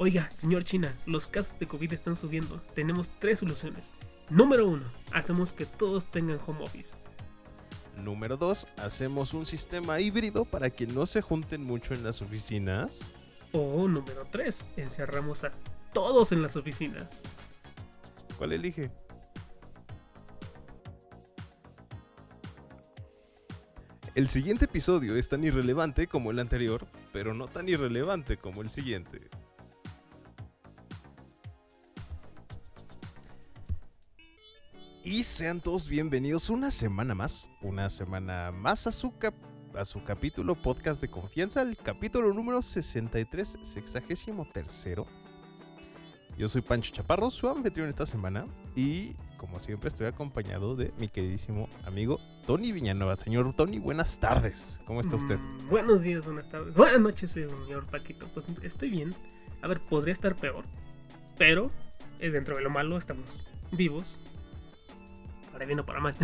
Oiga, señor China, los casos de COVID están subiendo. Tenemos tres soluciones. Número uno, hacemos que todos tengan home office. Número 2, hacemos un sistema híbrido para que no se junten mucho en las oficinas. O número 3, encerramos a todos en las oficinas. ¿Cuál elige? El siguiente episodio es tan irrelevante como el anterior, pero no tan irrelevante como el siguiente. Y sean todos bienvenidos una semana más, una semana más a su, cap- a su capítulo podcast de confianza, el capítulo número 63, sexagésimo tercero. Yo soy Pancho Chaparro, su anfitrión esta semana, y como siempre estoy acompañado de mi queridísimo amigo Tony Villanueva. Señor Tony, buenas tardes, ¿cómo está usted? Mm, buenos días, buenas tardes, buenas noches, señor Paquito. Pues estoy bien. A ver, podría estar peor. Pero, eh, dentro de lo malo, estamos vivos. Para bien o para mal.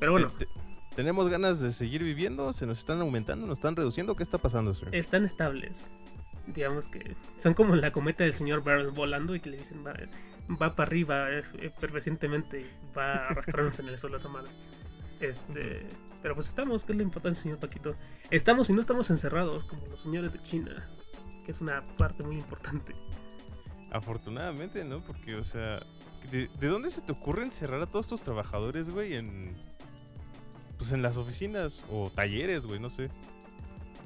Pero bueno, Te- te- ¿Tenemos ganas de seguir viviendo? ¿Se nos están aumentando? ¿Nos están reduciendo? ¿Qué está pasando, están estables. Digamos que son como la cometa del señor Burns volando y que le dicen va, va para arriba efervescentemente y va arrastrándose en el suelo esa madre. Este, pero pues estamos, que es lo importante, señor Paquito. Estamos y no estamos encerrados como los señores de China, que es una parte muy importante. Afortunadamente, ¿no? Porque, o sea, ¿de, de dónde se te ocurre encerrar a todos tus trabajadores, güey, en... Pues en las oficinas o talleres, güey, no sé.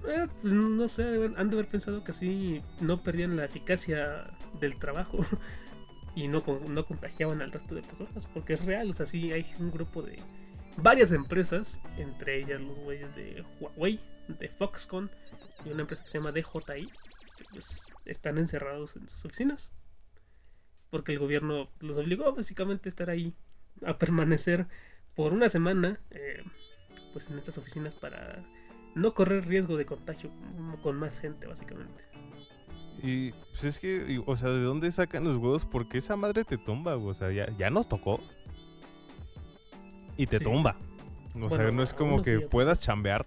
Eh, no sé, han de haber pensado que así no perdían la eficacia del trabajo y no, no contagiaban al resto de personas, porque es real, o sea, sí hay un grupo de varias empresas, entre ellas los güeyes de Huawei, de Foxconn y una empresa que se llama DJI, que pues están encerrados en sus oficinas, porque el gobierno los obligó básicamente a estar ahí, a permanecer por una semana, eh, pues en estas oficinas para no correr riesgo de contagio con más gente, básicamente. Y pues es que, o sea, ¿de dónde sacan los huevos? Porque esa madre te tumba. O sea, ya, ya nos tocó. Y te Sí. tumba. O sea, no es como que días. puedas chambear.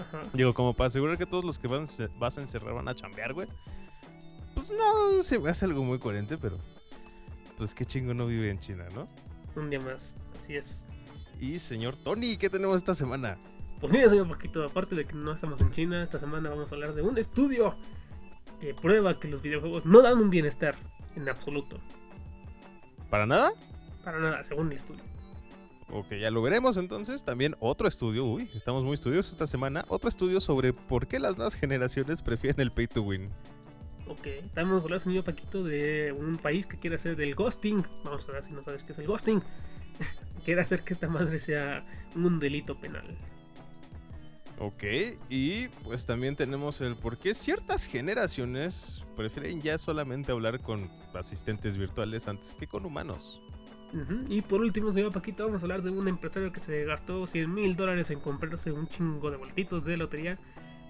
Ajá. Digo, como para asegurar que todos los que van, se- vas a encerrar van a chambear, güey. Pues no, se me hace algo muy coherente, pero... Pues qué chingo no vive en China, ¿no? Un día más, así es. Y señor Tony, ¿qué tenemos esta semana? Pues mira, señor Paquito, aparte de que no estamos en China, esta semana vamos a hablar de un estudio que prueba que los videojuegos no dan un bienestar en absoluto. ¿Para nada? Para nada, según el estudio. Ok, ya lo veremos entonces. También otro estudio, uy, estamos muy estudiosos esta semana. Otro estudio sobre por qué las nuevas generaciones prefieren el pay to win. Ok, a hablar, señor Paquito, de un país que quiere hacer del ghosting. Vamos a ver si no sabes qué es el ghosting. quiere hacer que esta madre sea un delito penal. Ok, y pues también tenemos el por qué ciertas generaciones prefieren ya solamente hablar con asistentes virtuales antes que con humanos. Y por último, señor Paquito, vamos a hablar de un empresario que se gastó 100 mil dólares en comprarse un chingo de boletitos de lotería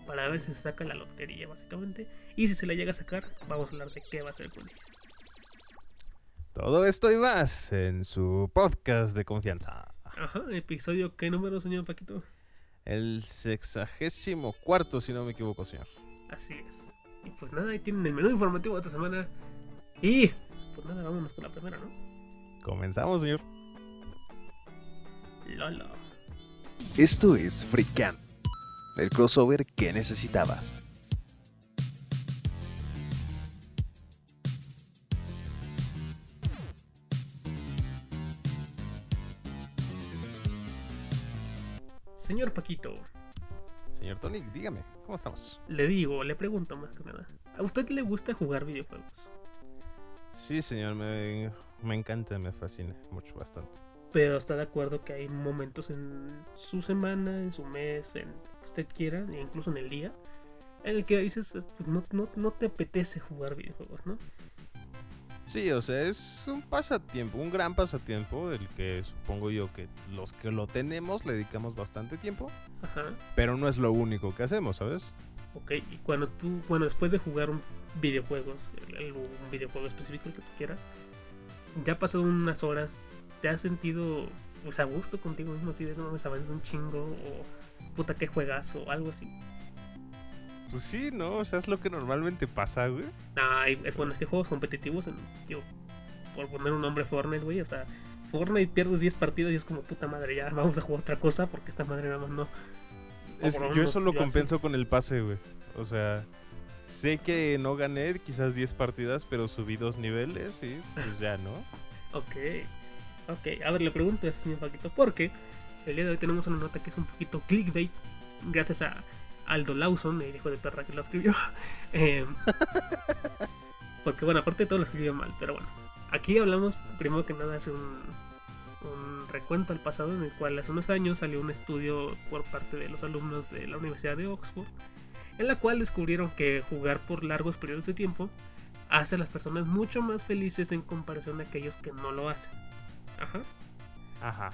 para ver si se saca la lotería, básicamente. Y si se la llega a sacar, vamos a hablar de qué va a hacer con ella. Todo esto y más en su podcast de confianza. Ajá, episodio, ¿qué número, señor Paquito? El sexagésimo cuarto, si no me equivoco, señor. Así es. Y pues nada, ahí tienen el menú informativo de esta semana. Y pues nada, vámonos con la primera, ¿no? Comenzamos, señor. Lolo. Esto es Freakan, el crossover que necesitabas. Señor Paquito, Señor Tony, dígame, ¿cómo estamos? le digo, le pregunto más que nada. ¿A usted le gusta jugar videojuegos? Sí, señor, me, me encanta, me fascina mucho, bastante. Pero está de acuerdo que hay momentos en su semana, en su mes, en que usted quiera, e incluso en el día, en el que dices, pues, no, no, no te apetece jugar videojuegos, ¿no? Sí, o sea, es un pasatiempo, un gran pasatiempo del que supongo yo que los que lo tenemos le dedicamos bastante tiempo, Ajá. pero no es lo único que hacemos, ¿sabes? Ok, y cuando tú, bueno, después de jugar un videojuegos, un videojuego específico el que tú quieras, ya pasado unas horas, ¿te has sentido pues a gusto contigo mismo así de no mames, avanzas un chingo o puta que juegas o algo así? Pues sí, ¿no? O sea, es lo que normalmente pasa, güey. Nah, es bueno, es que juegos competitivos, en, digo, por poner un nombre Fortnite, güey, o sea, Fortnite pierdes 10 partidas y es como puta madre, ya vamos a jugar otra cosa porque esta madre nada más no. Es- yo eso lo así. compenso con el pase, güey. O sea, sé que no gané quizás 10 partidas, pero subí dos niveles y pues ya, ¿no? Ok, ok. A ver, le pregunto a señor Paquito, porque el día de hoy tenemos una nota que es un poquito clickbait, gracias a Aldo Lawson, el hijo de perra que lo escribió. Eh, porque, bueno, aparte de todo lo escribió mal, pero bueno. Aquí hablamos, primero que nada, hace un, un recuento al pasado en el cual hace unos años salió un estudio por parte de los alumnos de la Universidad de Oxford, en la cual descubrieron que jugar por largos periodos de tiempo hace a las personas mucho más felices en comparación a aquellos que no lo hacen. Ajá. Ajá.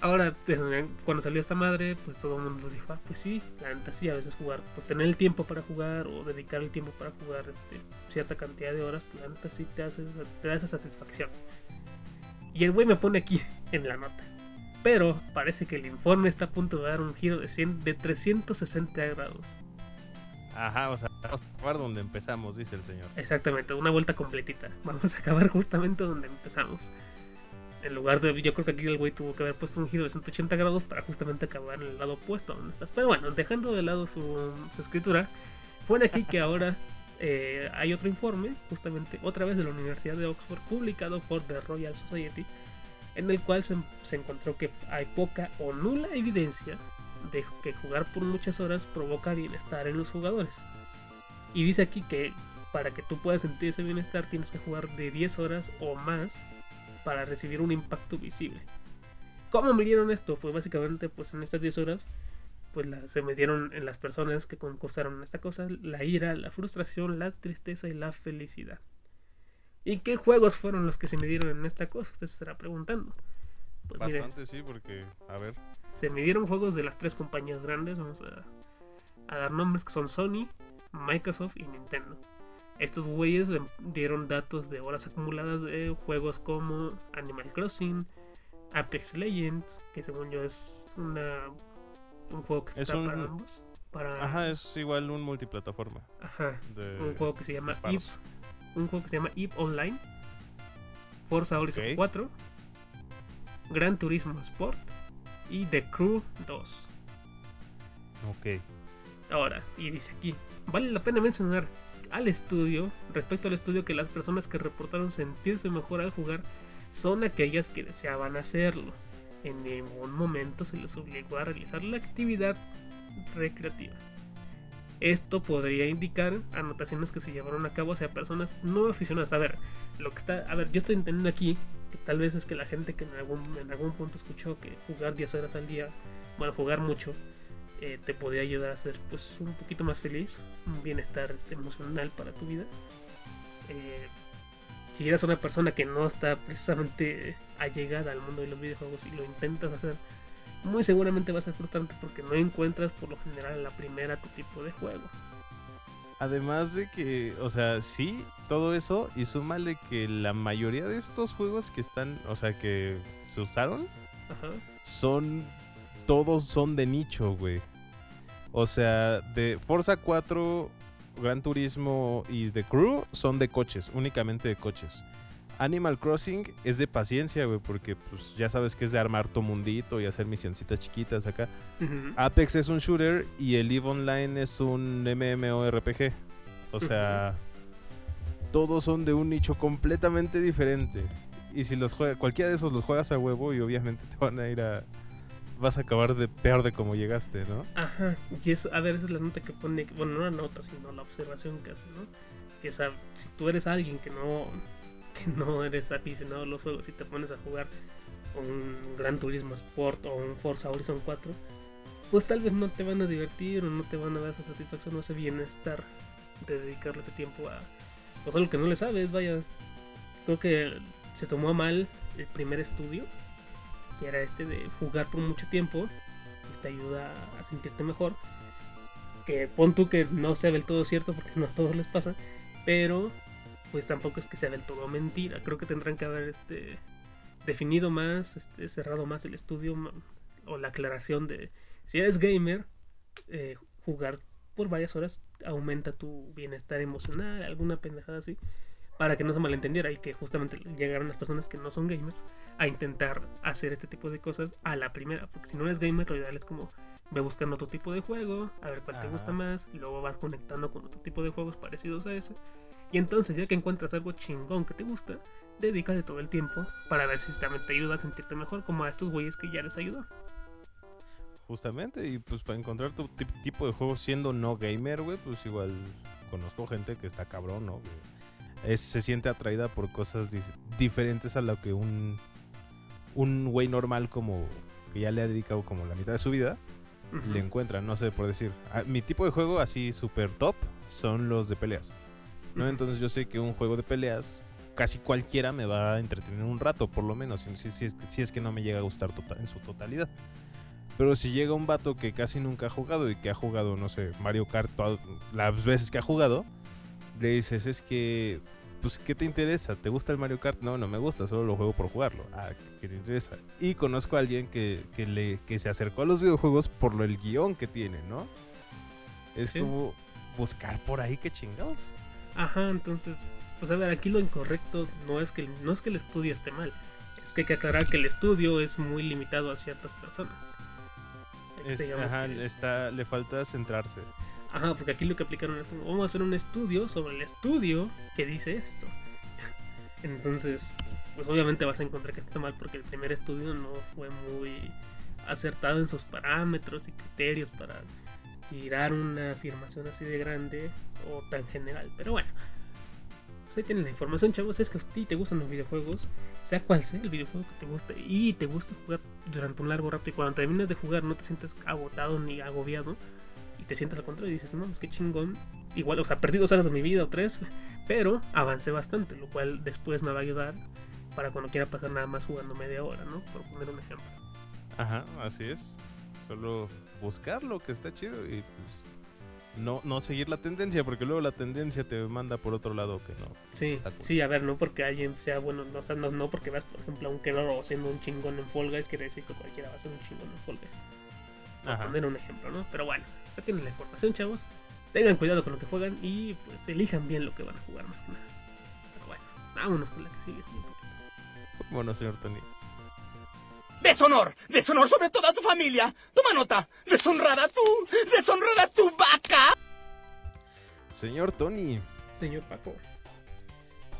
Ahora, pues, cuando salió esta madre, pues todo el mundo dijo, ah, pues sí, la neta sí, a veces jugar, pues tener el tiempo para jugar o dedicar el tiempo para jugar este, cierta cantidad de horas, pues la neta sí te, hace, te da esa satisfacción. Y el güey me pone aquí en la nota. Pero parece que el informe está a punto de dar un giro de, 100, de 360 grados. Ajá, o sea, vamos a acabar donde empezamos, dice el señor. Exactamente, una vuelta completita. Vamos a acabar justamente donde empezamos. En lugar de, yo creo que aquí el güey tuvo que haber puesto un giro de 180 grados para justamente acabar en el lado opuesto donde estás. Pero bueno, dejando de lado su, escritura, pone aquí que ahora eh, hay otro informe, justamente otra vez de la Universidad de Oxford, publicado por The Royal Society, en el cual se, se encontró que hay poca o nula evidencia de que jugar por muchas horas provoca bienestar en los jugadores. Y dice aquí que para que tú puedas sentir ese bienestar tienes que jugar de 10 horas o más para recibir un impacto visible. ¿Cómo midieron esto? Pues básicamente pues en estas 10 horas pues la- se midieron en las personas que concursaron esta cosa la ira, la frustración, la tristeza y la felicidad. ¿Y qué juegos fueron los que se midieron en esta cosa? Usted se estará preguntando. Pues Bastante, sí, porque, a ver. Se midieron juegos de las tres compañías grandes, vamos a, a dar nombres que son Sony, Microsoft y Nintendo. Estos güeyes em, dieron datos de horas acumuladas de juegos como Animal Crossing, Apex Legends, que según yo es una, un juego que Es está un- para ambos. Para, Ajá, es igual un multiplataforma. ajá, De un juego que se llama Eve, un juego que se llama Eve Online, Forza Horizon Ok. 4, Gran Turismo Sport y The Crew 2. Ok. Ahora, y dice aquí, vale la pena mencionar al estudio, respecto al estudio, que las personas que reportaron sentirse mejor al jugar son aquellas que deseaban hacerlo. En ningún momento se les obligó a realizar la actividad recreativa. Esto podría indicar anotaciones que se llevaron a cabo hacia personas no aficionadas. A ver, lo que está, a ver, yo estoy entendiendo aquí tal vez es que la gente que en algún, en algún punto escuchó que jugar 10 horas al día, bueno, jugar mucho, eh, te podría ayudar a ser pues un poquito más feliz, un bienestar este, emocional para tu vida. Eh, si eres una persona que no está precisamente allegada al mundo de los videojuegos y lo intentas hacer, muy seguramente va a ser frustrante porque no encuentras por lo general la primera tu tipo de juego. Además de que, o sea, sí, todo eso, y súmale que la mayoría de estos juegos que están, o sea, que se usaron, Ajá. son. Todos son de nicho, güey. O sea, de Forza 4, Gran Turismo y The Crew son de coches, únicamente de coches. Animal Crossing es de paciencia, güey, porque pues ya sabes que es de armar tu mundito y hacer misioncitas chiquitas acá. Apex es un shooter y el EVE Online es un MMORPG. O sea, todos son de un nicho completamente diferente. Y si los juegas, cualquiera de esos los juegas a huevo y obviamente te van a ir a... Vas a acabar de peor de como llegaste, ¿no? Ajá, y eso, a ver, esa es la nota que pone, bueno, no la nota, sino la observación que hace, ¿no? Que esa- si tú eres alguien que no, que no eres aficionado a los juegos y te pones a jugar un Gran Turismo Sport o un Forza Horizon 4, pues tal vez no te van a divertir o no te van a dar esa satisfacción o ese bienestar de dedicarle ese tiempo a pues algo que no le sabes, vaya. Creo que se tomó a mal el primer estudio, que era este de jugar por mucho tiempo pues, te ayuda a sentirte mejor. Que pon tú que no sea del todo cierto porque no a todos les pasa, pero pues tampoco es que sea del todo mentira. Creo que tendrán que haber este definido más, este, cerrado más el estudio o la aclaración de si eres gamer, eh, jugar por varias horas aumenta tu bienestar emocional, alguna pendejada así, para que no se malentendiera y que justamente llegaran las personas que no son gamers a intentar hacer este tipo de cosas a la primera, porque si no eres gamer, lo ideal es como ve buscando otro tipo de juego, a ver cuál te gusta más, y luego vas conectando con otro tipo de juegos parecidos a ese. Y entonces, ya que encuentras algo chingón que te gusta, dedícale todo el tiempo para ver si también te ayuda a sentirte mejor, como a estos güeyes que ya les ayudó. Justamente, y pues para encontrar tu tip- tipo de juego siendo no gamer, güey, pues igual conozco gente que está cabrón, ¿no? Es, se siente atraída por cosas dif- diferentes a lo que un un güey normal como que ya le ha dedicado como la mitad de su vida le encuentra, no sé por decir. Ah, mi tipo de juego así super top son los de peleas. ¿No? Entonces yo sé que un juego de peleas casi cualquiera me va a entretener un rato, por lo menos, si, si- si es, que- no me llega a gustar tota- en su totalidad. Pero si llega un vato que casi nunca ha jugado y que ha jugado, no sé, Mario Kart todas las veces que ha jugado, le dices, es que, pues, ¿qué te interesa? ¿Te gusta el Mario Kart? No, no me gusta, solo lo juego por jugarlo. Ah, ¿qué te interesa? Y conozco a alguien que, que le, que se acercó a los videojuegos por lo el guion que tiene, ¿no? Es Sí. como buscar por ahí, qué chingados. Ajá, entonces, pues a ver, aquí lo incorrecto no es que el, no es que el estudio esté mal, es que hay que aclarar que el estudio es muy limitado a ciertas personas. Es- ajá, que- está, le falta centrarse. Ajá, porque aquí lo que aplicaron es vamos a hacer un estudio sobre el estudio que dice esto. Entonces, pues obviamente vas a encontrar que está mal porque el primer estudio no fue muy acertado en sus parámetros y criterios para tirar una afirmación así de grande o tan general. Pero bueno, pues ahí tienen la información, chavos. Es que a ti te gustan los videojuegos, sea cual sea el videojuego que te guste y te gusta jugar durante un largo rato y cuando terminas de jugar no te sientes agotado ni agobiado y te sientas al contrario y dices, no, es que chingón. Igual, o sea, perdí dos horas de mi vida o tres, pero avancé bastante, lo cual después me va a ayudar para cuando quiera pasar nada más jugando media hora, ¿no? Por poner un ejemplo. Ajá, así es. Solo buscar lo que está chido y pues no, no seguir la tendencia, porque luego la tendencia te manda por otro lado que no. Sí, Está cool. sí, a ver, no porque alguien sea bueno, no, o sea, no, no porque vas, por ejemplo, a un quedado haciendo un chingón en Fall Guys, quiere decir que cualquiera va a ser un chingón en Fall Guys. Poner un ejemplo, ¿no? Pero bueno, ya tienen la información, chavos. Tengan cuidado con lo que juegan y pues elijan bien lo que van a jugar más que nada. Pero bueno, vámonos con la que sigue. Bueno, señor Tony. Deshonor, deshonor sobre toda tu familia. Toma nota. Deshonrada tú, deshonrada tu vaca. Señor Tony, Señor Paco.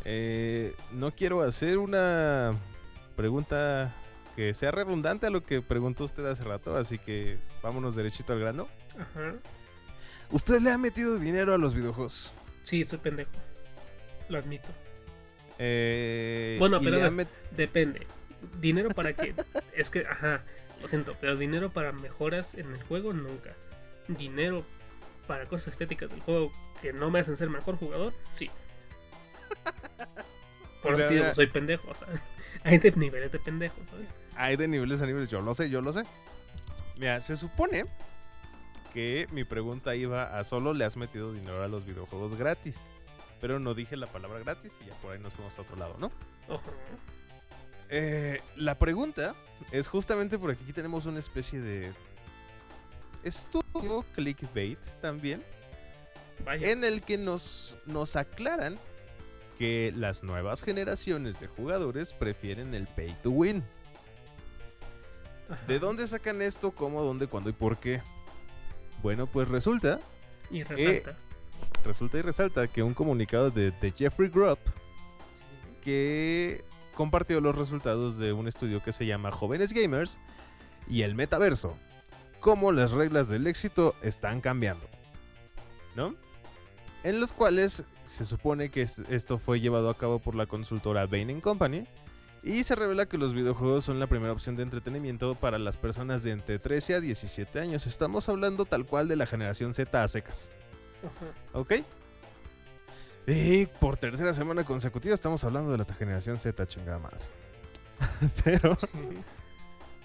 eh, no quiero hacer una pregunta que sea redundante a lo que preguntó usted hace rato, así que vámonos derechito al grano. Ajá. ¿Usted le ha metido dinero a los videojuegos? Sí, soy pendejo. Lo admito. Eh, Bueno, pero Depende. ¿Dinero para qué? es que, ajá, lo siento, pero dinero para mejoras en el juego nunca. Dinero para cosas estéticas del juego que no me hacen ser mejor jugador, sí. Por O sea, soy pendejo, o sea, hay de niveles de pendejo, ¿sabes? Hay de niveles a niveles, yo lo sé, yo lo sé. Mira, se supone que mi pregunta iba a solo le has metido dinero a los videojuegos gratis. Pero no dije la palabra gratis y ya por ahí nos fuimos a otro lado, ¿no? Ojo. Eh, la pregunta es justamente porque aquí tenemos una especie de estudio clickbait también, Vaya. en el que nos, nos aclaran que las nuevas generaciones de jugadores prefieren el pay to win. Ajá. ¿De dónde sacan esto? ¿Cómo? ¿Dónde? ¿Cuándo? ¿Y por qué? Bueno, pues resulta, Y resalta. resulta y resalta que un comunicado de, de Jeffrey Grubb que compartió los resultados de un estudio que se llama Jóvenes Gamers y el metaverso. Cómo las reglas del éxito están cambiando. ¿No? En los cuales se supone que es- esto fue llevado a cabo por la consultora Bain Company. Y se revela que los videojuegos son la primera opción de entretenimiento para las personas de entre 13 a 17 años. Estamos hablando tal cual de la generación Z a secas. ¿Ok? Y por tercera semana consecutiva estamos hablando de la generación Z, chingada madre. Pero,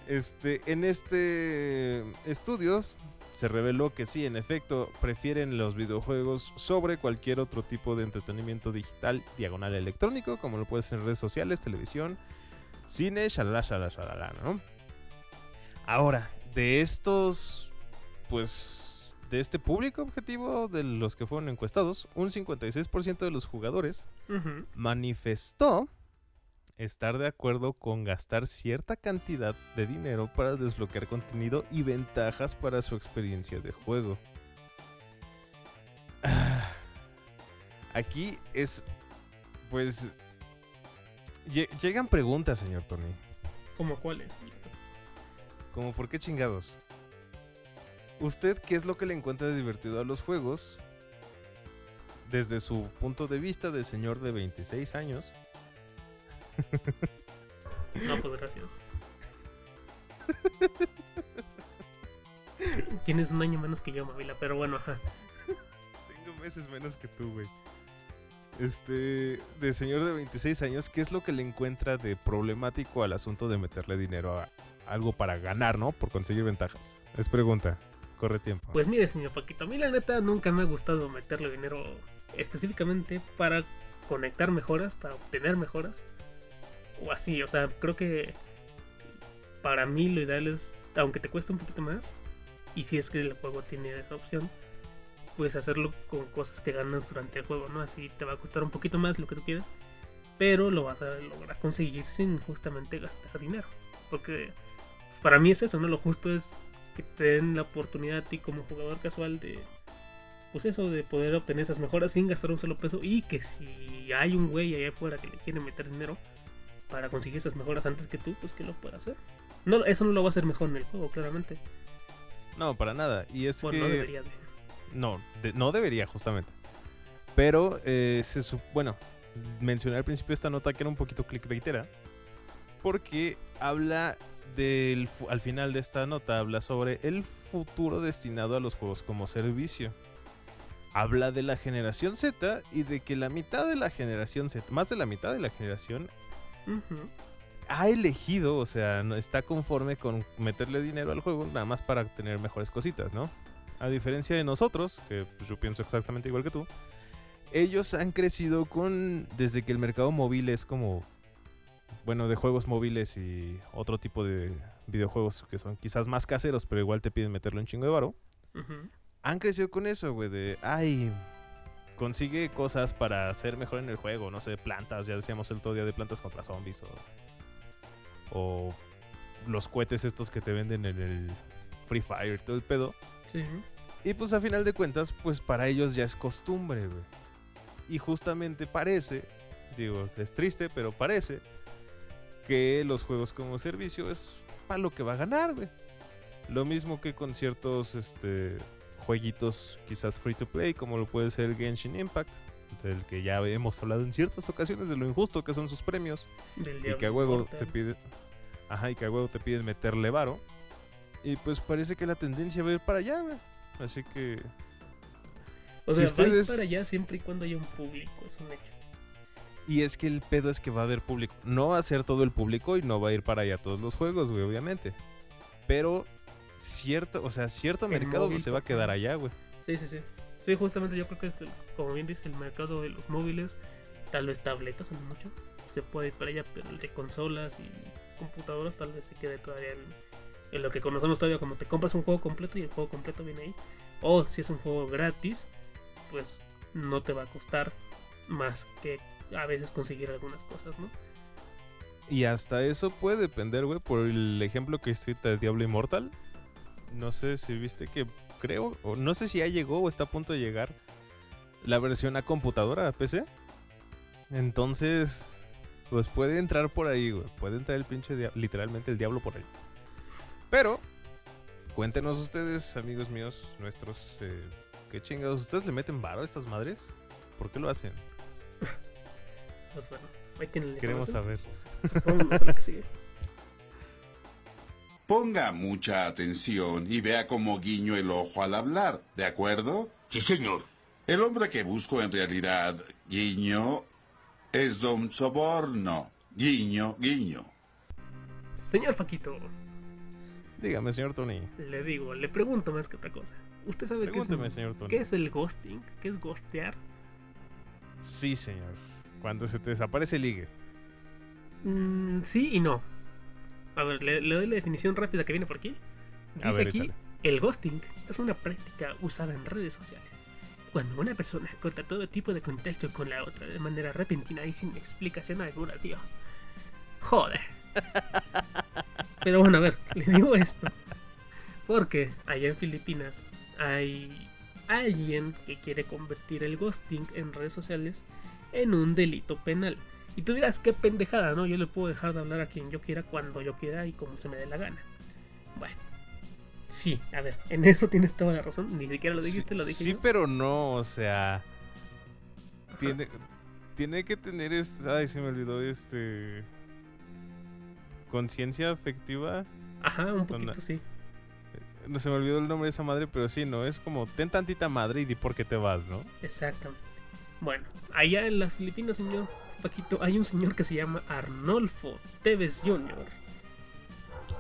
este, en este estudios se reveló que sí, en efecto, prefieren los videojuegos sobre cualquier otro tipo de entretenimiento digital, diagonal electrónico, como lo puede ser en redes sociales, televisión, cine, shalala, shalala, shalala, ¿no? Ahora, de estos, pues, de este público objetivo de los que fueron encuestados, un 56% de los jugadores manifestó estar de acuerdo con gastar cierta cantidad de dinero para desbloquear contenido y ventajas para su experiencia de juego. Aquí es, pues, lle- llegan preguntas, señor Tony, ¿Cómo cuáles? como por qué chingados. ¿Usted qué es lo que le encuentra divertido a los juegos? Desde su punto de vista de señor de 26 años. No, pues gracias. Tienes un año menos que yo, Mavila, pero bueno, ajá. Tengo meses menos que tú, güey. Este, de señor de 26 años, ¿qué es lo que le encuentra de problemático al asunto de meterle dinero a algo para ganar, ¿no? Por conseguir ventajas. Es pregunta. Corre tiempo. Pues mire, señor Paquito, a mí la neta nunca me ha gustado meterle dinero específicamente para conectar mejoras, para obtener mejoras. O así, o sea, creo que para mí lo ideal es, aunque te cueste un poquito más, y si es que el juego tiene esa opción, puedes hacerlo con cosas que ganas durante el juego, ¿no? Así te va a costar un poquito más lo que tú quieras, pero lo vas a lograr conseguir sin justamente gastar dinero. Porque para mí es eso, ¿no? Lo justo es que te den la oportunidad a ti como jugador casual de pues eso de poder obtener esas mejoras sin gastar un solo peso y que si hay un güey allá afuera que le quiere meter dinero para conseguir esas mejoras antes que tú, pues que lo pueda hacer. No, eso no lo va a hacer mejor en el juego, claramente. No, para nada. Y es Bueno, que... no debería de. No, de- no debería, justamente. Pero, eh, se bueno, mencioné al principio esta nota que era un poquito clickbaitera. Porque habla del. Al final de esta nota, habla sobre el futuro destinado a los juegos como servicio. Habla de la generación Z y de que la mitad de la generación Z, más de la mitad de la generación, ha elegido, o sea, no está conforme con meterle dinero al juego nada más para tener mejores cositas, ¿no? A diferencia de nosotros, que pues, yo pienso exactamente igual que tú, ellos han crecido con, desde que el mercado móvil es como, bueno, de juegos móviles y otro tipo de videojuegos que son quizás más caseros, pero igual te piden meterle un chingo de varo, han crecido con eso, güey, de, ay, consigue cosas para ser mejor en el juego, no sé, plantas, ya decíamos el otro día de plantas contra zombies o, o los cohetes estos que te venden en el Free Fire, todo el pedo. Sí. Y pues a final de cuentas, pues para ellos ya es costumbre, güey. Y justamente parece, digo, es triste, pero parece que los juegos como servicio es para lo que va a ganar, güey. Lo mismo que con ciertos este, jueguitos quizás free to play, como lo puede ser Genshin Impact, del que ya hemos hablado en ciertas ocasiones de lo injusto que son sus premios Del y que a huevo te piden ajá y que a huevo te piden meterle varo y pues parece que la tendencia va a ir para allá güey. así que O si sea, va a ir ustedes- para allá siempre y cuando haya un público, es un hecho. Y es que el pedo es que va a haber público no va a ser todo el público y no va a ir para allá todos los juegos güey obviamente pero cierto o sea cierto El mercado móvil, se va a quedar allá güey Sí, sí, sí. Sí, justamente yo creo que, como bien dice, el mercado de los móviles, tal vez tabletas, lo mucho, se puede ir para allá, pero el de consolas y computadoras tal vez se quede todavía en, en lo que conocemos todavía como te compras un juego completo y el juego completo viene ahí. O si es un juego gratis, pues no te va a costar más que a veces conseguir algunas cosas, ¿no? y hasta eso puede depender güey por el ejemplo que hiciste de Diablo Immortal. No sé si viste que creo o no sé si ya llegó o está a punto de llegar la versión a computadora a PC entonces pues puede entrar por ahí güey. Puede entrar el pinche literalmente el diablo por ahí. Pero cuéntenos ustedes amigos míos nuestros eh, qué chingados ustedes le meten varo a estas madres ¿por qué lo hacen? Pues bueno, ahí tienen la queremos saber Vámonos a la que sigue. Ponga mucha atención y vea cómo guiño el ojo al hablar, ¿de acuerdo? Sí, señor. El hombre que busco en realidad, guiño, es Don Soborno. Guiño, guiño. Señor Faquito, dígame señor Tony le digo, le pregunto más que otra cosa. ¿Usted sabe qué es, pregúnteme un- señor Tony qué es el ghosting? ¿Qué es ghostear? Sí, señor. Cuando se te desaparece el ligue. Mm, sí y no. A ver, le, le doy la definición rápida que viene por aquí. A Dice ver, aquí échale. El ghosting es una práctica usada en redes sociales. Cuando una persona corta todo tipo de contacto con la otra de manera repentina y sin explicación alguna, tío. Joder. Pero bueno, a ver, le digo esto. Porque allá en Filipinas hay alguien que quiere convertir el ghosting en redes sociales en un delito penal. Y tú dirás, qué pendejada, ¿no? Yo le puedo dejar de hablar a quien yo quiera, cuando yo quiera y como se me dé la gana. Bueno, sí, a ver, en eso tienes toda la razón. Ni siquiera lo dijiste, sí, lo dije Sí, yo. pero no, o sea. Tiene, tiene que tener. este- ay, se me olvidó este. Conciencia afectiva. Ajá, un poquito sí. No se me olvidó el nombre de esa madre, pero sí, ¿no? Es como, ten tantita madre y di por qué te vas, ¿no? Exactamente. Bueno, allá en las Filipinas, señor Paquito, hay un señor que se llama Arnolfo Tevez Jr.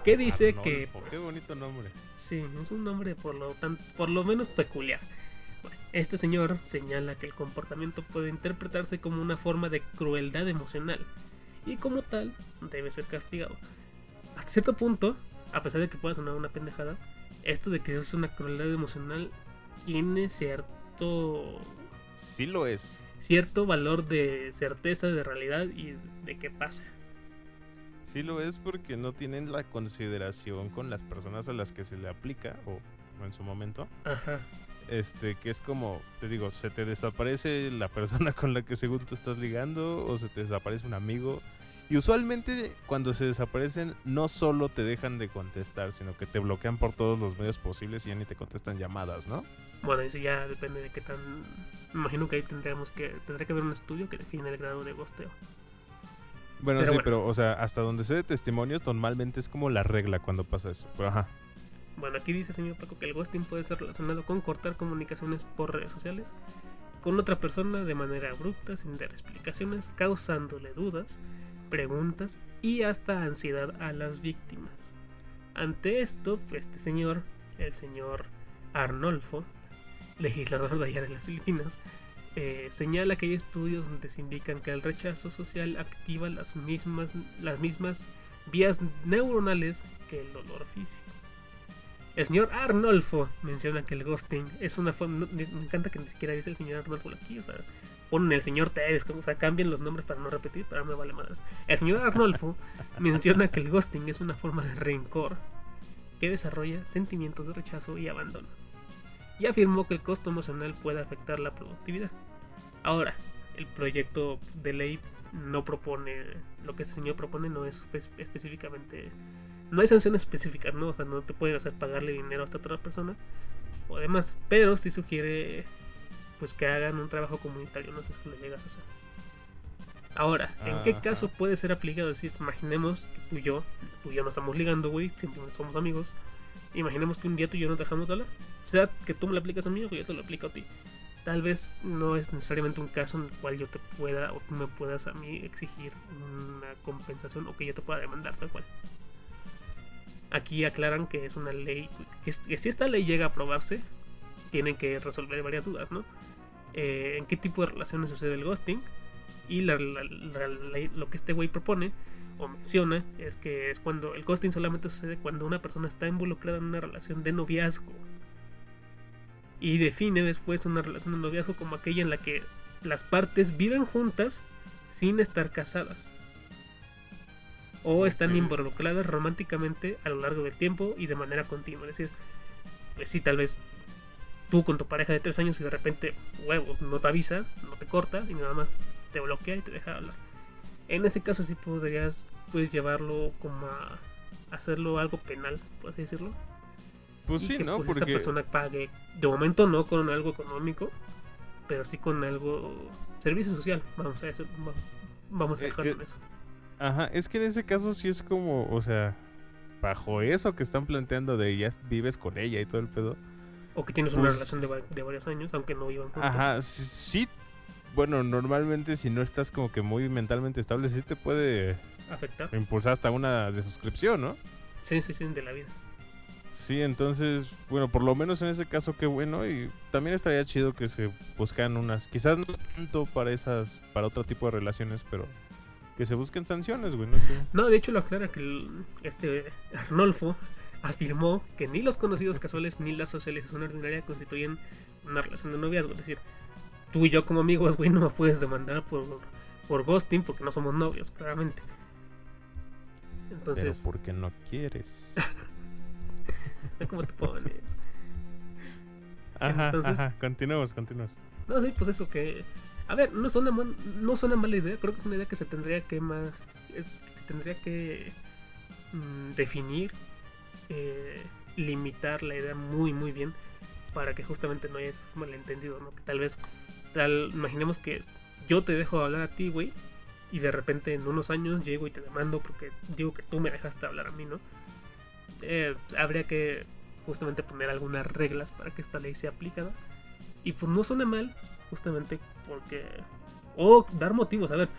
Que dice que. Arnolfo, pues, Qué bonito nombre. Sí, es un nombre por lo, tan, por lo menos peculiar. Bueno, este señor señala que el comportamiento puede interpretarse como una forma de crueldad emocional y como tal debe ser castigado. Hasta cierto punto, a pesar de que pueda sonar una pendejada, esto de que es una crueldad emocional tiene cierto Sí lo es. cierto valor de certeza de realidad y de qué pasa. Sí lo es porque no tienen la consideración con las personas a las que se le aplica, o en su momento. Ajá. Este, que es como, te digo, se te desaparece la persona con la que según tú estás ligando, o se te desaparece un amigo. Y usualmente cuando se desaparecen, no solo te dejan de contestar, sino que te bloquean por todos los medios posibles y ya ni te contestan llamadas, ¿no? Bueno, eso ya depende de qué tan. Me imagino que ahí tendríamos que. Tendrá que haber un estudio que define el grado de gosteo. Bueno, Pero sí, bueno. pero, o sea, hasta donde sé de testimonios, normalmente es como la regla cuando pasa eso. Pero ajá. Bueno, aquí dice señor Paco que el ghosting puede ser relacionado con cortar comunicaciones por redes sociales con otra persona de manera abrupta, sin dar explicaciones, causándole dudas, preguntas y hasta ansiedad a las víctimas. Ante esto, este señor, el señor Arnolfo, legislador de allá de las Filipinas, eh, señala que hay estudios donde se indican que el rechazo social activa las mismas, las mismas vías neuronales que el dolor físico. El señor Arnolfo menciona que el ghosting es una forma. me encanta que ni siquiera dice el señor Arnolfo aquí, o sea, ponen el señor como, o sea, cambian los nombres para no repetir, pero me vale madres. El señor Arnolfo menciona que el ghosting es una forma de rencor que desarrolla sentimientos de rechazo y abandono. Y afirmó que el costo emocional puede afectar la productividad. Ahora, el proyecto de ley no propone, lo que este señor propone no es espe- específicamente no hay sanciones específicas, ¿no? O sea, no te pueden hacer pagarle dinero a esta otra persona o demás, pero sí sugiere pues que hagan un trabajo comunitario, no sé si lo llegas a hacer. Ahora, ¿en qué Ajá. caso puede ser aplicado? Es decir, imaginemos que tú y yo, tú y yo no estamos ligando, güey, somos amigos. Imaginemos que un día tú y yo nos dejamos de hablar. O sea, que tú me lo aplicas a mí o que yo te lo aplico a ti. Tal vez no es necesariamente un caso en el cual yo te pueda o tú me puedas a mí exigir una compensación o que yo te pueda demandar tal cual. Aquí aclaran que es una ley, que, que si esta ley llega a aprobarse, tienen que resolver varias dudas, ¿no? Eh, ¿En qué tipo de relaciones sucede el ghosting? Y la- la- la lo que este güey propone o menciona es que es cuando el ghosting solamente sucede cuando una persona está involucrada en una relación de noviazgo. Y define después una relación de noviazgo como aquella en la que las partes viven juntas sin estar casadas. O están involucradas románticamente a lo largo del tiempo y de manera continua. Es decir, pues sí, tal vez tú con tu pareja de tres años y de repente, huevos, no te avisa, no te corta y nada más te bloquea y te deja hablar. En ese caso sí podrías pues llevarlo como a hacerlo algo penal, por así decirlo. Pues y sí, que, ¿no? pues, Porque... esta persona pague, de momento no con algo económico, pero sí con algo servicio social, vamos a va- vamos a Eh, dejarlo eh, en eso. Ajá, es que en ese caso sí es como, o sea, bajo eso que están planteando de ya vives con ella y todo el pedo. O que tienes una pues- relación de, va- de varios años, aunque no vivan juntos. Ajá, sí, sí, bueno, normalmente si no estás como que muy mentalmente estable, sí te puede Afectar. impulsar hasta una de suscripción, ¿no? Sí, sí, sí, de la vida. Sí, entonces, bueno, por lo menos en ese caso qué bueno y también estaría chido que se buscan unas, quizás no tanto para esas, para otro tipo de relaciones, pero que se busquen sanciones, güey, no sé. No, de hecho lo aclara que el- este Arnolfo afirmó que ni los conocidos casuales ni la socialización ordinaria constituyen una relación de noviazgo. Es decir, tú y yo como amigos, güey, no me puedes demandar por, por ghosting porque no somos novios, claramente. Pero Entonces, porque no quieres. ¿cómo te pones? Ajá, Entonces- ajá. Continuemos, continuemos. No, sí, pues eso que... A ver, no suena, mal- no suena mala idea, creo que es una idea que se tendría que más... Se tendría que mm, definir, eh, limitar la idea muy, muy bien para que justamente no haya esos malentendidos, ¿no? Que tal vez, tal, imaginemos que yo te dejo hablar a ti, güey, y de repente en unos años llego y te demando porque digo que tú me dejaste hablar a mí, ¿no? Eh, habría que justamente poner algunas reglas para que esta ley sea aplicada. Y pues no suena mal, justamente porque... O dar motivos, a ver,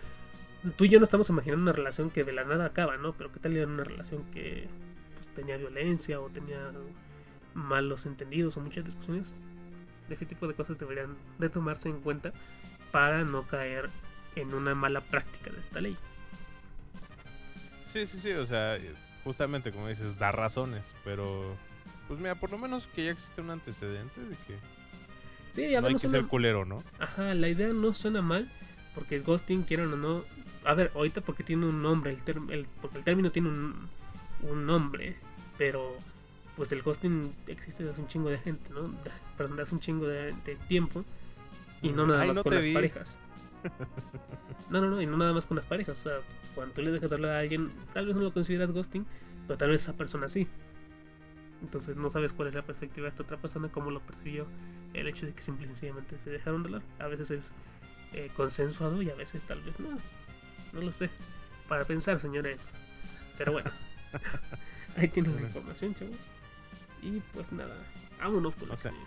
tú y yo no estamos imaginando una relación que de la nada acaba, ¿no? Pero qué tal era una relación que pues, tenía violencia o tenía malos entendidos o muchas discusiones. Ese tipo de cosas deberían de tomarse en cuenta para no caer en una mala práctica de esta ley. Sí, sí, sí, o sea, justamente como dices, da razones, pero pues mira, por lo menos que ya existe un antecedente de que Sí, ya no hay que ser culero, ¿no? Ajá, la idea no suena mal, porque el ghosting, quieran o no. A ver, ahorita porque tiene un nombre, el, term- el- porque el término tiene un, un nombre, pero pues el ghosting existe desde hace un chingo de gente, ¿no? Perdón, hace un chingo de, de tiempo, y no nada Ay, más no con las vi. parejas. No, no, no, y no nada más con las parejas. O sea, cuando tú le dejas de hablar a alguien, tal vez no lo consideras ghosting, pero tal vez esa persona sí. Entonces no sabes cuál es la perspectiva de esta otra persona, cómo lo percibió el hecho de que simple y sencillamente se dejaron de hablar. A veces es eh, consensuado y a veces tal vez no. No lo sé. Para pensar, señores. Pero bueno. Ahí tienen la información, chavos. Y pues nada. Vámonos con O sea, que-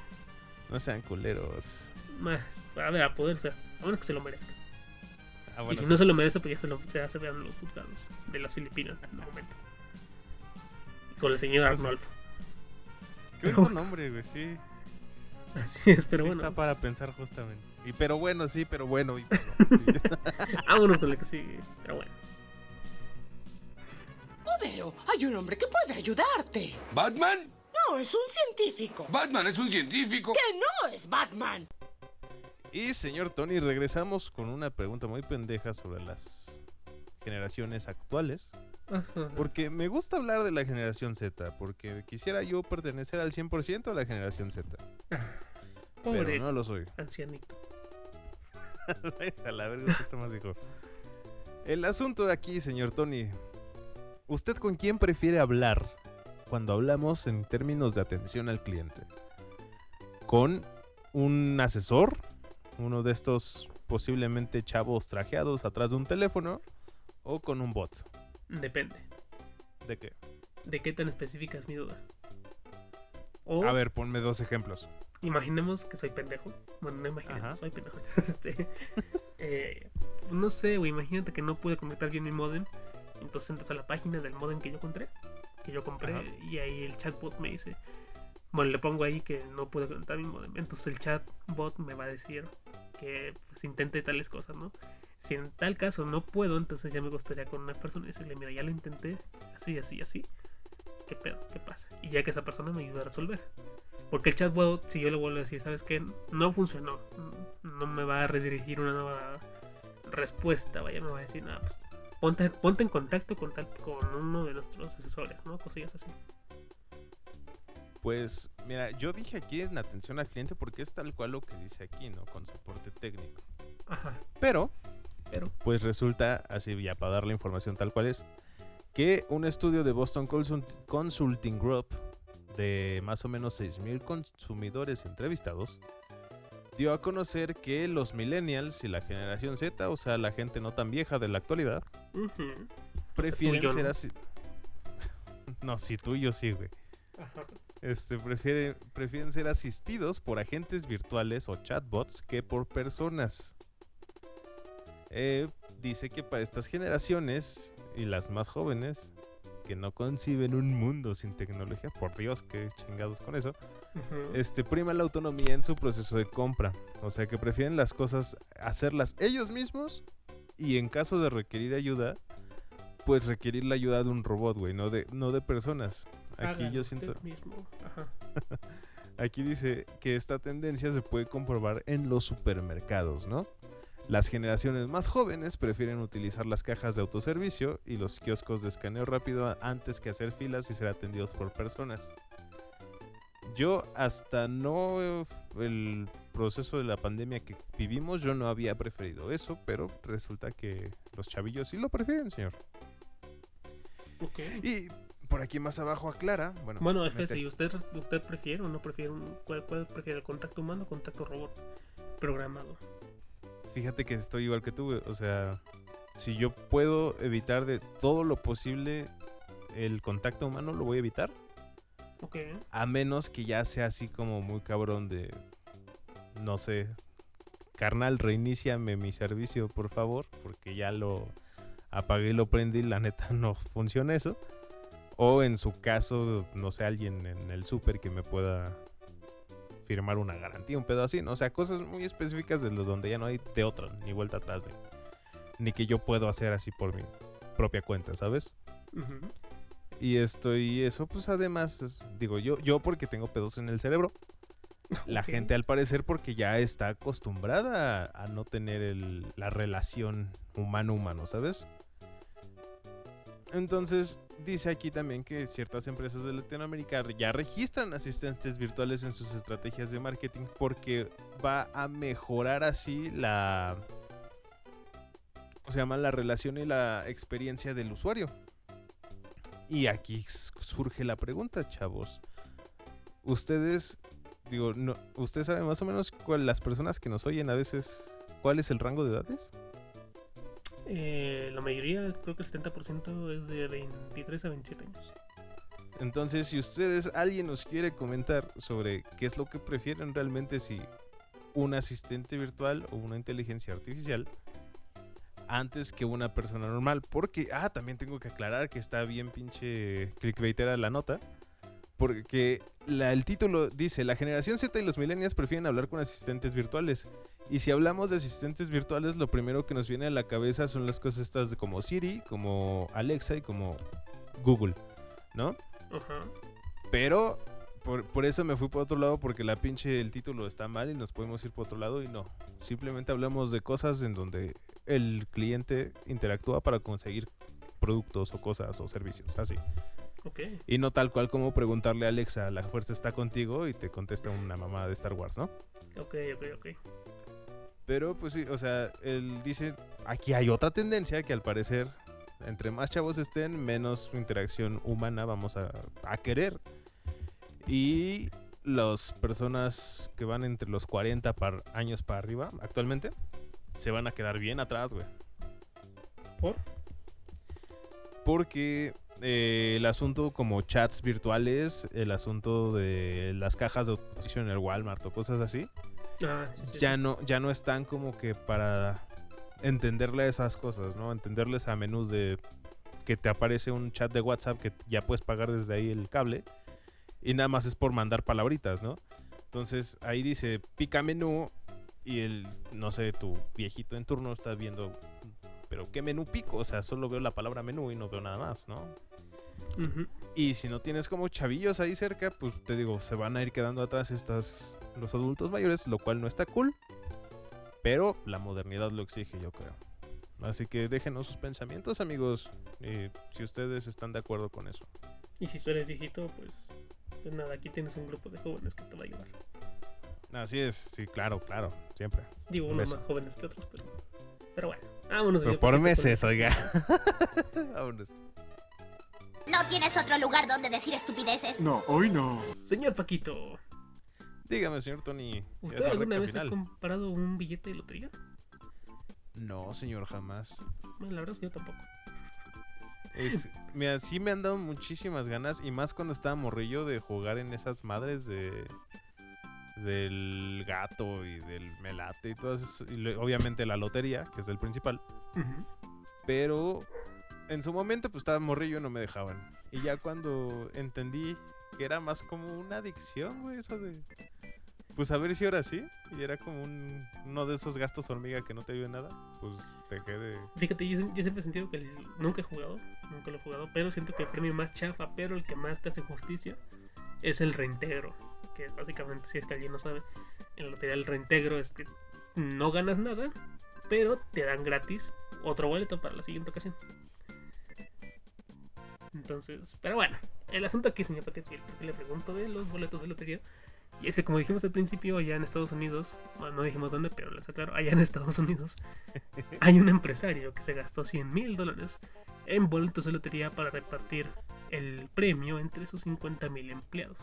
No sean culeros. Ma- A ver, a poder ser. A menos que se lo merezca. Ah, y bueno, si sí. no se lo merece, pues ya se lo ya se vean los juzgados de las Filipinas en el momento. Y con el señor Pues. Arnolfo. Qué bonito nombre, güey, sí. Así es, pero sí bueno. está para pensar justamente. Y pero bueno, sí, pero bueno. Y pero sí. Vámonos con lo que sigue. Pero bueno. Homero, hay un hombre que puede ayudarte. ¿Batman? No, es un científico. Batman es un científico. Que no es Batman. Y señor Tony, regresamos con una pregunta muy pendeja sobre las generaciones actuales. Porque me gusta hablar de la generación Z, porque quisiera yo pertenecer al 100% a la generación Z. Pobre Pero no lo soy. ancianito. a la verga, usted está más viejo. El asunto de aquí, señor Tony. ¿Usted con quién prefiere hablar cuando hablamos en términos de atención al cliente? ¿Con un asesor? Uno de estos posiblemente chavos trajeados atrás de un teléfono. ¿O con un bot? Depende. ¿De qué? ¿De qué tan específica es mi duda? O A ver, ponme dos ejemplos. imaginemos que soy pendejo. Bueno, no imaginemos, soy pendejo. Este, eh, no sé, güey, imagínate que no pude conectar bien mi modem. Entonces entras a la página del modem que yo compré. Que yo compré. Ajá. Y ahí el chatbot me dice. Bueno, le pongo ahí que no pude conectar mi modem. Entonces el chatbot me va a decir que pues, intente tales cosas, ¿no? Si en tal caso no puedo, entonces ya me gustaría con una persona y decirle, mira, ya lo intenté, así, así, así. ¿Qué pedo? ¿Qué pasa? Y ya que esa persona me ayude a resolver. Porque el chatbot, si yo le vuelvo a decir, ¿sabes qué? No funcionó. No me va a redirigir una nueva respuesta. Vaya, me va a decir, nada, pues ponte, ponte en contacto con, tal, con uno de nuestros asesores, ¿no? Cosillas así. Pues, mira, yo dije aquí en atención al cliente porque es tal cual lo que dice aquí, ¿no? Con soporte técnico. Ajá. Pero, Pero, pues resulta, así ya para dar la información tal cual es, que un estudio de Boston Consult- Consulting Group de más o menos 6.000 consumidores entrevistados dio a conocer que los millennials y la generación Z, o sea, la gente no tan vieja de la actualidad, prefieren ser ¿no? así. No, si tú y yo sí, güey. Ajá. Este, prefieren, prefieren ser asistidos por agentes virtuales o chatbots que por personas. Eh, dice que para estas generaciones y las más jóvenes que no conciben un mundo sin tecnología, por Dios, qué chingados con eso, Este prima la autonomía en su proceso de compra. O sea que prefieren las cosas hacerlas ellos mismos y en caso de requerir ayuda, pues requerir la ayuda de un robot, güey, no de, no de personas. Aquí yo siento, mismo. Ajá. aquí dice que esta tendencia se puede comprobar en los supermercados, ¿no? Las generaciones más jóvenes prefieren utilizar las cajas de autoservicio y los kioscos de escaneo rápido antes que hacer filas y ser atendidos por personas. Yo hasta no el proceso de la pandemia que vivimos, yo no había preferido eso, pero resulta que los chavillos sí lo prefieren, señor. Ok. Y por aquí más abajo aclara, bueno, Bueno, mete- espérese, ¿y usted, usted prefiere o no prefiere un, cuál, cuál prefiere, el contacto humano o contacto robot programado? fíjate que estoy igual que tú, o sea, si yo puedo evitar de todo lo posible el contacto humano, lo voy a evitar, A menos que ya sea así como muy cabrón de, no sé, carnal, reiníciame mi servicio, por favor, porque ya lo apagué y lo prendí, la neta no funciona eso. O en su caso, no sé, alguien en el súper que me pueda firmar una garantía, un pedo así, ¿no? O sea, cosas muy específicas de los donde ya no hay de otra, ni vuelta atrás. Ni que yo puedo hacer así por mi propia cuenta, ¿sabes? Y esto y eso, pues además, es- digo yo, yo porque tengo pedos en el cerebro. La gente al parecer porque ya está acostumbrada a, a no tener el- la relación humano-humano, ¿sabes? Entonces, dice aquí también que ciertas empresas de Latinoamérica ya registran asistentes virtuales en sus estrategias de marketing porque va a mejorar así la... ¿Cómo se llama? La relación y la experiencia del usuario. Y aquí surge la pregunta, chavos. Ustedes, digo, no, ¿usted sabe más o menos cuál las personas que nos oyen a veces, cuál es el rango de edades? Eh, la mayoría, creo que el 70% es de 23 a 27 años. Entonces, si ustedes, alguien nos quiere comentar sobre qué es lo que prefieren realmente, si un asistente virtual o una inteligencia artificial, antes que una persona normal. Porque, ah, también tengo que aclarar que está bien pinche clickbaitera la nota. Porque la- el título dice, la generación Z y los millennials prefieren hablar con asistentes virtuales. Y si hablamos de asistentes virtuales, lo primero que nos viene a la cabeza son las cosas estas de como Siri, como Alexa y como Google, ¿no? Ajá. Pero por, por eso me fui por otro lado, porque la pinche el título está mal y nos podemos ir por otro lado y no. Simplemente hablamos de cosas en donde el cliente interactúa para conseguir productos o cosas o servicios, así. Ok. Y no tal cual como preguntarle a Alexa, la fuerza está contigo y te contesta una mamá de Star Wars, ¿no? Ok, ok, ok. Pero pues sí, o sea, él dice, aquí hay otra tendencia que al parecer, entre más chavos estén, menos interacción humana vamos a, a querer. Y las personas que van entre los 40 par- años para arriba actualmente, se van a quedar bien atrás, güey. ¿Por? Porque eh, el asunto como chats virtuales, el asunto de las cajas de autorización en el Walmart o cosas así, Ah, sí, sí, ya no, ya no están como que para entenderle esas cosas, ¿no? Entenderles a menús de que te aparece un chat de WhatsApp que ya puedes pagar desde ahí el cable y nada más es por mandar palabritas, ¿no? Entonces ahí dice pica menú y el, no sé, tu viejito en turno está viendo, pero ¿qué menú pico? O sea, solo veo la palabra menú y no veo nada más, ¿no? Y si no tienes como chavillos ahí cerca, pues te digo, se van a ir quedando atrás estas los adultos mayores, lo cual no está cool. Pero la modernidad lo exige, yo creo. Así que déjenos sus pensamientos, amigos, eh, si ustedes están de acuerdo con eso. Y si tú eres viejito, pues, pues nada, aquí tienes un grupo de jóvenes que te va a ayudar. Así es, sí, claro, claro, siempre. Digo, Un unos más jóvenes que otros, pero. Pero bueno, vámonos. Pero por meses, oiga. Vámonos. ¿No tienes otro lugar donde decir estupideces? No, hoy no. Señor Paquito, Dígame, señor Tony. ¿usted alguna vez ha final. comprado un billete de lotería? No, señor, jamás. Bueno, la verdad es que yo tampoco. Es, mira, sí me han dado muchísimas ganas y más cuando estaba morrillo de jugar en esas madres de del gato y del melate y todo eso. Y obviamente la lotería, que es el principal. Pero en su momento pues estaba morrillo y no me dejaban. Y ya cuando entendí que era más como una adicción, güey, eso de pues a ver si ahora sí. Y era como un, uno de esos gastos hormiga que no te en nada. Pues dejé de. Fíjate, yo, siempre he sentido que nunca he jugado, nunca lo he jugado, pero siento que el premio más chafa, pero el que más te hace justicia, es el reintegro. Que básicamente, si es que alguien no sabe, en la lotería el reintegro es que no ganas nada, pero te dan gratis otro boleto para la siguiente ocasión. Entonces, pero bueno, el asunto aquí, señor Paquete, porque le pregunto de los boletos de lotería. Y ese, como dijimos al principio, allá en Estados Unidos, bueno, no dijimos dónde, pero les aclaro, allá en Estados Unidos, hay un empresario que se gastó 100 mil dólares en boletos de lotería para repartir el premio entre sus 50 mil empleados.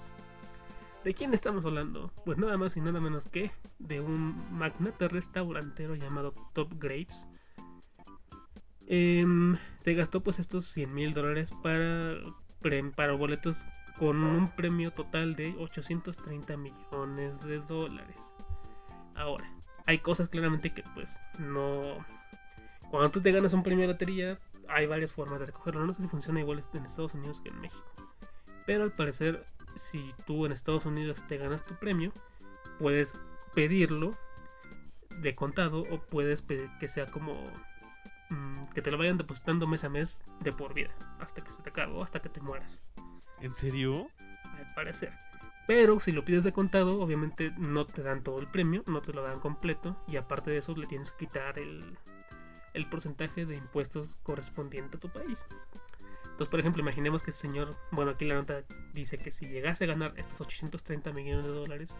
¿De quién estamos hablando? Pues nada más y nada menos que de un magnate restaurantero llamado Top Grapes. Em, se gastó pues estos 100 mil dólares para, para boletos con un premio total de 830 millones de dólares. Ahora, hay cosas claramente que pues no... Cuando tú te ganas un premio de lotería, hay varias formas de recogerlo. No sé si funciona igual en Estados Unidos que en México. Pero al parecer, si tú en Estados Unidos te ganas tu premio, puedes pedirlo de contado o puedes pedir que sea como mm, que te lo vayan depositando mes a mes de por vida hasta que se te acabe o hasta que te mueras ¿En serio? al parecer. Pero si lo pides de contado, obviamente no te dan todo el premio, no te lo dan completo y aparte de eso le tienes que quitar el, el porcentaje de impuestos correspondiente a tu país. Entonces, por ejemplo, imaginemos que el señor, bueno, aquí la nota dice que si llegase a ganar estos 830 millones de dólares,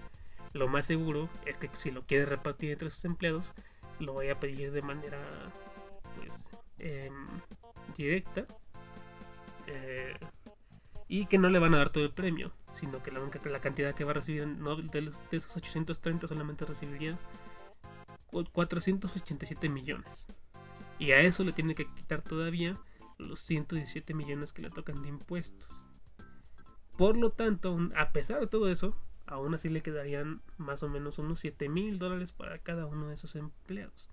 lo más seguro es que si lo quiere repartir entre sus empleados, lo vaya a pedir de manera, pues, em, directa. eh, y que no le van a dar todo el premio, sino que la cantidad que va a recibir de, los- esos 830 solamente recibiría cu- 487 millones. Y a eso le tiene que quitar todavía los 117 millones que le tocan de impuestos. Por lo tanto, a pesar de todo eso, aún así le quedarían más o menos unos 7 mil dólares para cada uno de esos empleados.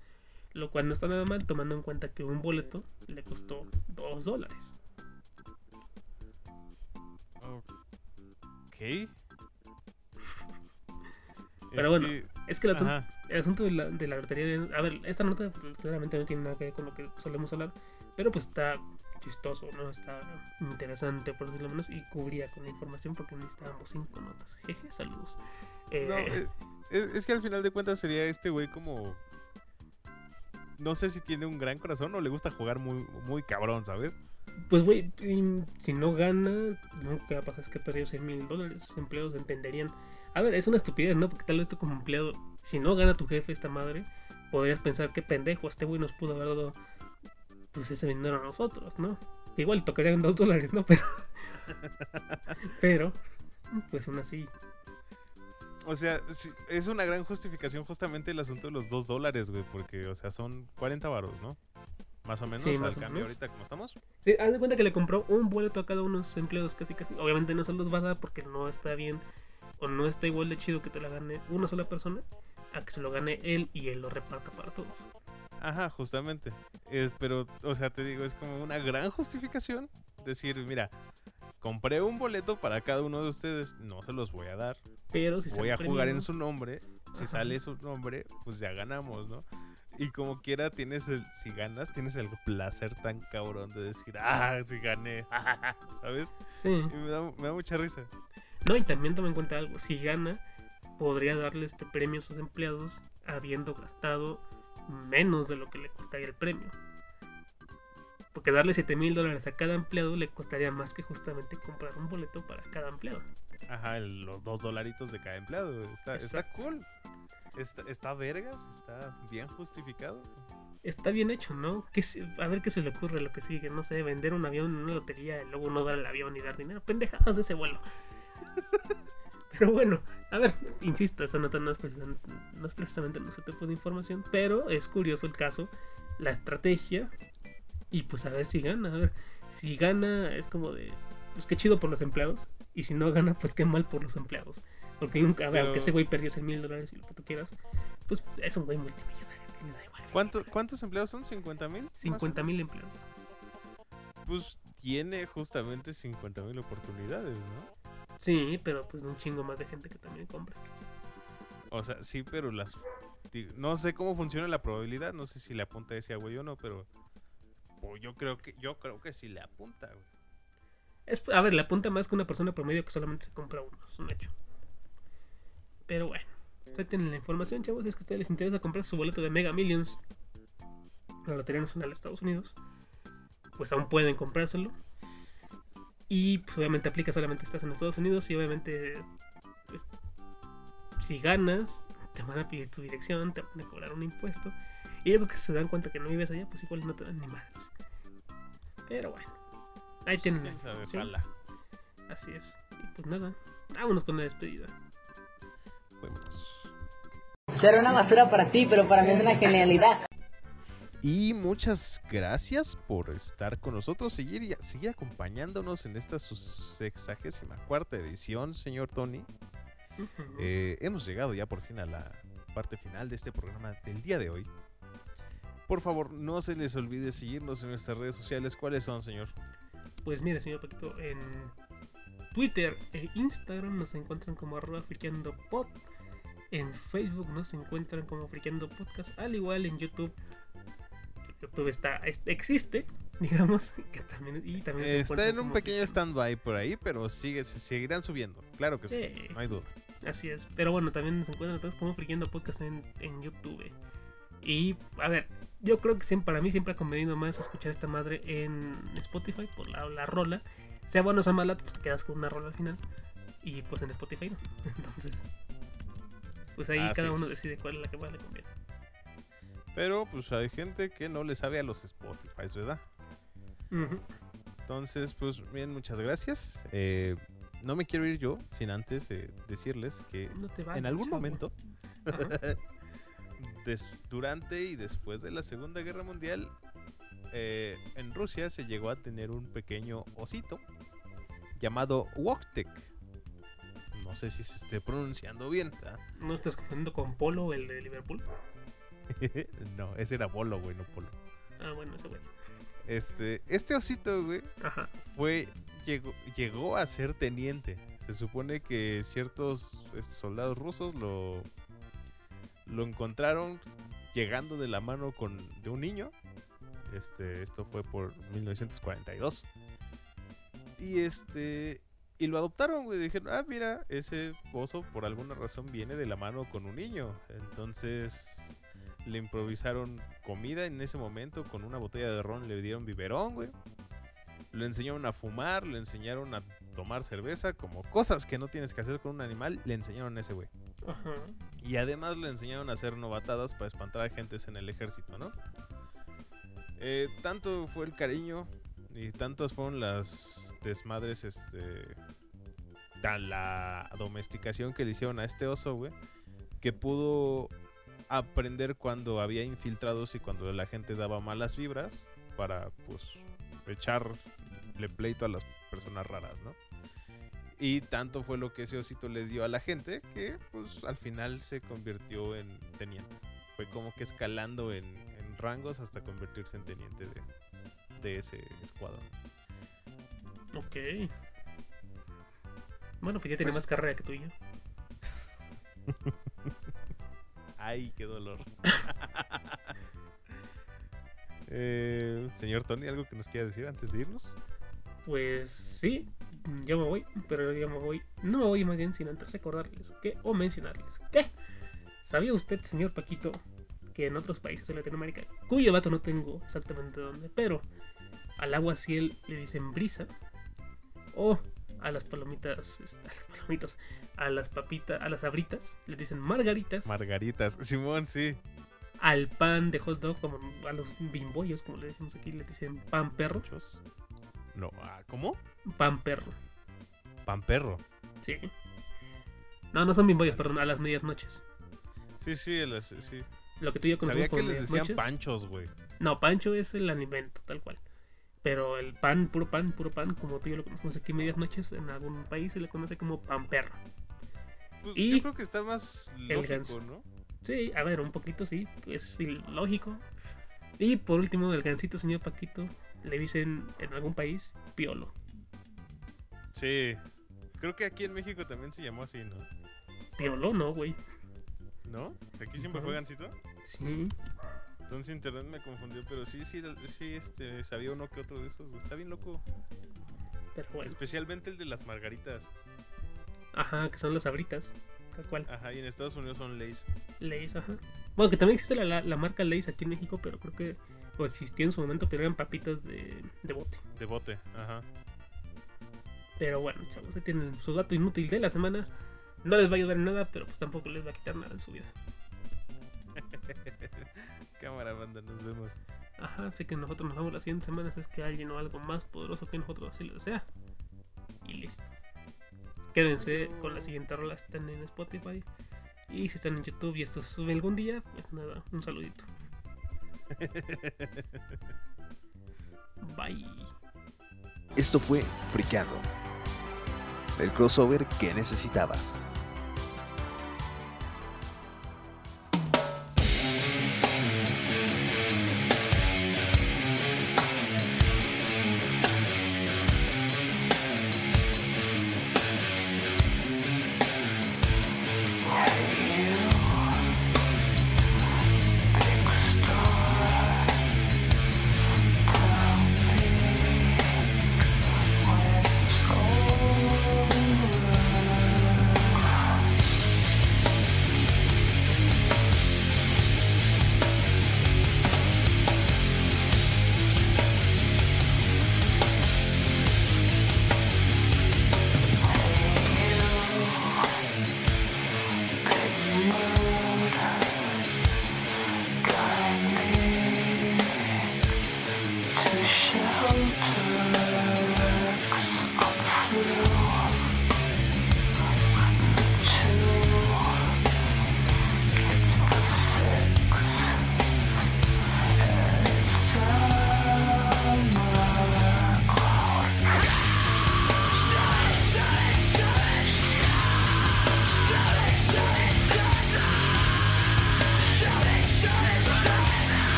Lo cual no está nada mal tomando en cuenta que un boleto le costó 2 dólares. Pero Es bueno, que- Es que el asunto, Ajá. el asunto de la, de la lotería. A ver, esta nota claramente no tiene nada que ver con lo que solemos hablar. Pero pues está chistoso, ¿no? Está interesante, por decirlo menos. Y cubría con la información porque necesitábamos cinco notas. Jeje, saludos. Eh, No, es, es- es que al final de cuentas sería este güey como. No sé si tiene un gran corazón o le gusta jugar muy, muy cabrón, ¿sabes? Pues, güey, si no gana, lo que va a pasar es que perdió 100 mil dólares. Sus empleados entenderían. A ver, es una estupidez, ¿no? Porque tal vez tú como empleado, si no gana tu jefe esta madre, podrías pensar que pendejo, este güey nos pudo haber dado pues ese dinero a nosotros, ¿no? Igual tocarían dos dólares, ¿no? Pero, pero, pues aún así. O sea, es una gran justificación justamente el asunto de los dos dólares, güey, porque, o sea, son 40 varos, ¿no? Más o menos, Sí, al cambio ahorita como estamos. Sí, haz de cuenta que le compró un boleto a cada uno de sus empleados casi casi. Obviamente no se los va a dar porque no está bien o no está igual de chido que te la gane una sola persona a que se lo gane él y él lo reparta para todos. Ajá, justamente. Es- pero, o sea, te digo, es como una gran justificación decir, mira, compré un boleto para cada uno de ustedes, no se los voy a dar. Pero si voy a jugar en su nombre. Si Ajá. sale su nombre, pues ya ganamos, ¿no? Y como quiera, tienes el, si ganas, tienes el placer tan cabrón de decir, ah, si gané, ¿sabes? Sí. Y me da, me da mucha risa. No, y también toma en cuenta algo. Si gana, podría darle este premio a sus empleados habiendo gastado menos de lo que le costaría el premio. Porque darle 7 mil dólares a cada empleado le costaría más que justamente comprar un boleto para cada empleado. Ajá, los dos dolaritos de cada empleado. Está, está cool. Está, vergas, está bien justificado. Está bien hecho, ¿no? ¿Qué a ver qué se le ocurre lo que sigue. No sé, vender un avión en una lotería y luego no dar el avión y dar dinero. Pendejadas de ese vuelo. Pero bueno, a ver, insisto, esta nota no es precisamente, no es precisamente nuestro tipo de información, pero es curioso el caso, la estrategia y pues a ver si gana. A ver, si gana es como de, pues qué chido por los empleados y si no gana, pues qué mal por los empleados. Porque nunca, Pero- aunque ese güey perdió 100 mil dólares y lo que tú quieras, pues es un güey multimillonario, le da igual. ¿Cuánto- ¿Cuántos empleados son? ¿50 mil? 50 mil empleados. Pues tiene justamente 50 mil oportunidades, ¿no? Sí, pero pues un chingo más de gente que también compra. O sea, sí, pero las. No sé cómo funciona la probabilidad. No sé si le apunta a ese güey o no, pero. o yo creo que yo creo que sí le apunta, güey. Es, a ver, le apunta más que una persona promedio que solamente se compra uno, es un hecho. Pero bueno, tienen la información, chavos. Si es que a ustedes les interesa comprar su boleto de Mega Millions, la Lotería Nacional de Estados Unidos, pues aún pueden comprárselo. Y pues, obviamente aplica solamente si estás en Estados Unidos y obviamente pues, si ganas, te van a pedir tu dirección, te van a cobrar un impuesto. Y luego que se dan cuenta que no vives allá, pues igual no te dan ni madres. Pero bueno, ahí tienen información. jala. Así es. Y pues nada, vámonos con la despedida. Será una basura para ti, pero para mí es una genialidad. Y muchas gracias por estar con nosotros, seguir, seguir acompañándonos en esta su sexagésima cuarta edición, señor Tony. Eh, hemos llegado ya por fin a la parte final de este programa del día de hoy. Por favor, no se les olvide seguirnos en nuestras redes sociales. ¿Cuáles son, señor? Pues mire, señor Paquito, en Twitter e Instagram nos encuentran como arroba friqueando pod. En Facebook nos encuentran como friqueando podcast. Al igual en YouTube. YouTube está, es- existe, digamos. Que también, y también se Está en un pequeño stand-by por ahí, pero sigue, se seguirán subiendo. Claro que sí, Sí. no hay duda. Así es. Pero bueno, también nos encuentran todos como Friqueando Podcast en, en YouTube. Y a ver, yo creo que siempre, para mí siempre ha convenido más escuchar esta madre en Spotify por la, la rola. Sea bueno o sea mala, pues te quedas con una rola al final. Y pues en Spotify no. Entonces, pues ahí Así cada uno decide cuál es la que más le conviene. Pero pues hay gente que no le sabe a los Spotify, ¿verdad? Entonces, pues bien, muchas gracias. Eh, no me quiero ir yo sin antes eh, decirles que No vayas, en algún chavo. momento, des- durante y después de la Segunda Guerra Mundial, eh, en Rusia se llegó a tener un pequeño osito llamado Woktek. No sé si se esté pronunciando bien. ¿verdad? No estás confundiendo con Polo, el de Liverpool. no, ese era Bolo, güey, no Polo. Ah, bueno, ese güey. Este, este osito, güey, Ajá. fue llegó, llegó a ser teniente. Se supone que ciertos este, soldados rusos lo lo encontraron llegando de la mano con de un niño. Este, esto fue por 1942. Y este y lo adoptaron, güey. Dijeron, "Ah, mira, ese oso por alguna razón viene de la mano con un niño." Entonces le improvisaron comida en ese momento con una botella de ron, le dieron biberón, güey. Le enseñaron a fumar, le enseñaron a tomar cerveza, como cosas que no tienes que hacer con un animal, le enseñaron a ese güey. Ajá. Y además le enseñaron a hacer novatadas para espantar a gentes en el ejército, ¿no? Eh, tanto fue el cariño y tantas fueron las desmadres, este... La domesticación que le hicieron a este oso, güey, que pudo aprender cuando había infiltrados y cuando la gente daba malas vibras para, pues, echarle pleito a las personas raras, ¿no? Y tanto fue lo que ese osito le dio a la gente que pues al final se convirtió en teniente. Fue como que escalando en rangos hasta convertirse en teniente de, de ese escuadrón. Ok. Bueno, pues ya tiene Pues- más carrera que tú y yo. Ay, qué dolor. Eh, señor Tony, ¿algo que nos quiera decir antes de irnos? Pues sí, yo me voy, pero yo me voy, no me voy más bien sin antes recordarles que, o mencionarles que, ¿sabía usted, señor Paquito, que en otros países de Latinoamérica, cuyo dato no tengo exactamente dónde, pero al agua ciel le dicen brisa, o a las palomitas, este, a las palomitas, a las papitas, a las abritas, le dicen margaritas, Margaritas. Simón, sí. al pan de hot dog, como a los bimbollos, como le decimos aquí, le dicen pan perro. No, ah, ¿cómo? pan perro. Pan perro. Sí. No, no son bimbollos, perdón, a las medias noches. Sí, sí, las- sí. Lo que tú y yo Sabía conocemos que como les decían panchos, güey. No, pancho es el alimento, tal cual. Pero el pan, puro pan, puro pan, como tú y yo lo conocemos aquí medias noches, en algún país se le conoce como pan perro. Pues, Y yo creo que está más lógico. ¿no? Sí, a ver, un poquito sí, es lógico. Y por último, el gancito señor Paquito, le dicen en algún país piolo. Sí. Creo que aquí en México también se llamó así, ¿no? Piolo no, güey. ¿No? ¿Aquí siempre fue. Gansito? Sí. Entonces internet me confundió, pero sí, sí, sí, este, sabía uno que otro de esos. Está bien loco. Pero bueno. Especialmente el de las margaritas. Ajá, que son las abritas. Tal cual. Ajá, y en Estados Unidos son Lays. Lays, ajá. Bueno, que también existe la, la, la marca Lays aquí en México, pero creo que. O existía en su momento, pero eran papitas de, de bote. De bote, ajá. Pero bueno, chavos, ahí tienen su dato inútil de la semana. No les va a ayudar en nada, pero pues tampoco les va a quitar nada en su vida. Cámara, banda, nos vemos. Ajá, así que nosotros nos vemos la siguiente semana si es que alguien o algo más poderoso que nosotros así lo desea. Y listo. Quédense con la siguiente rola, están en Spotify. Y si están en YouTube y esto sube algún día, pues nada, un saludito. Bye. Esto fue Friqueando. El crossover que necesitabas.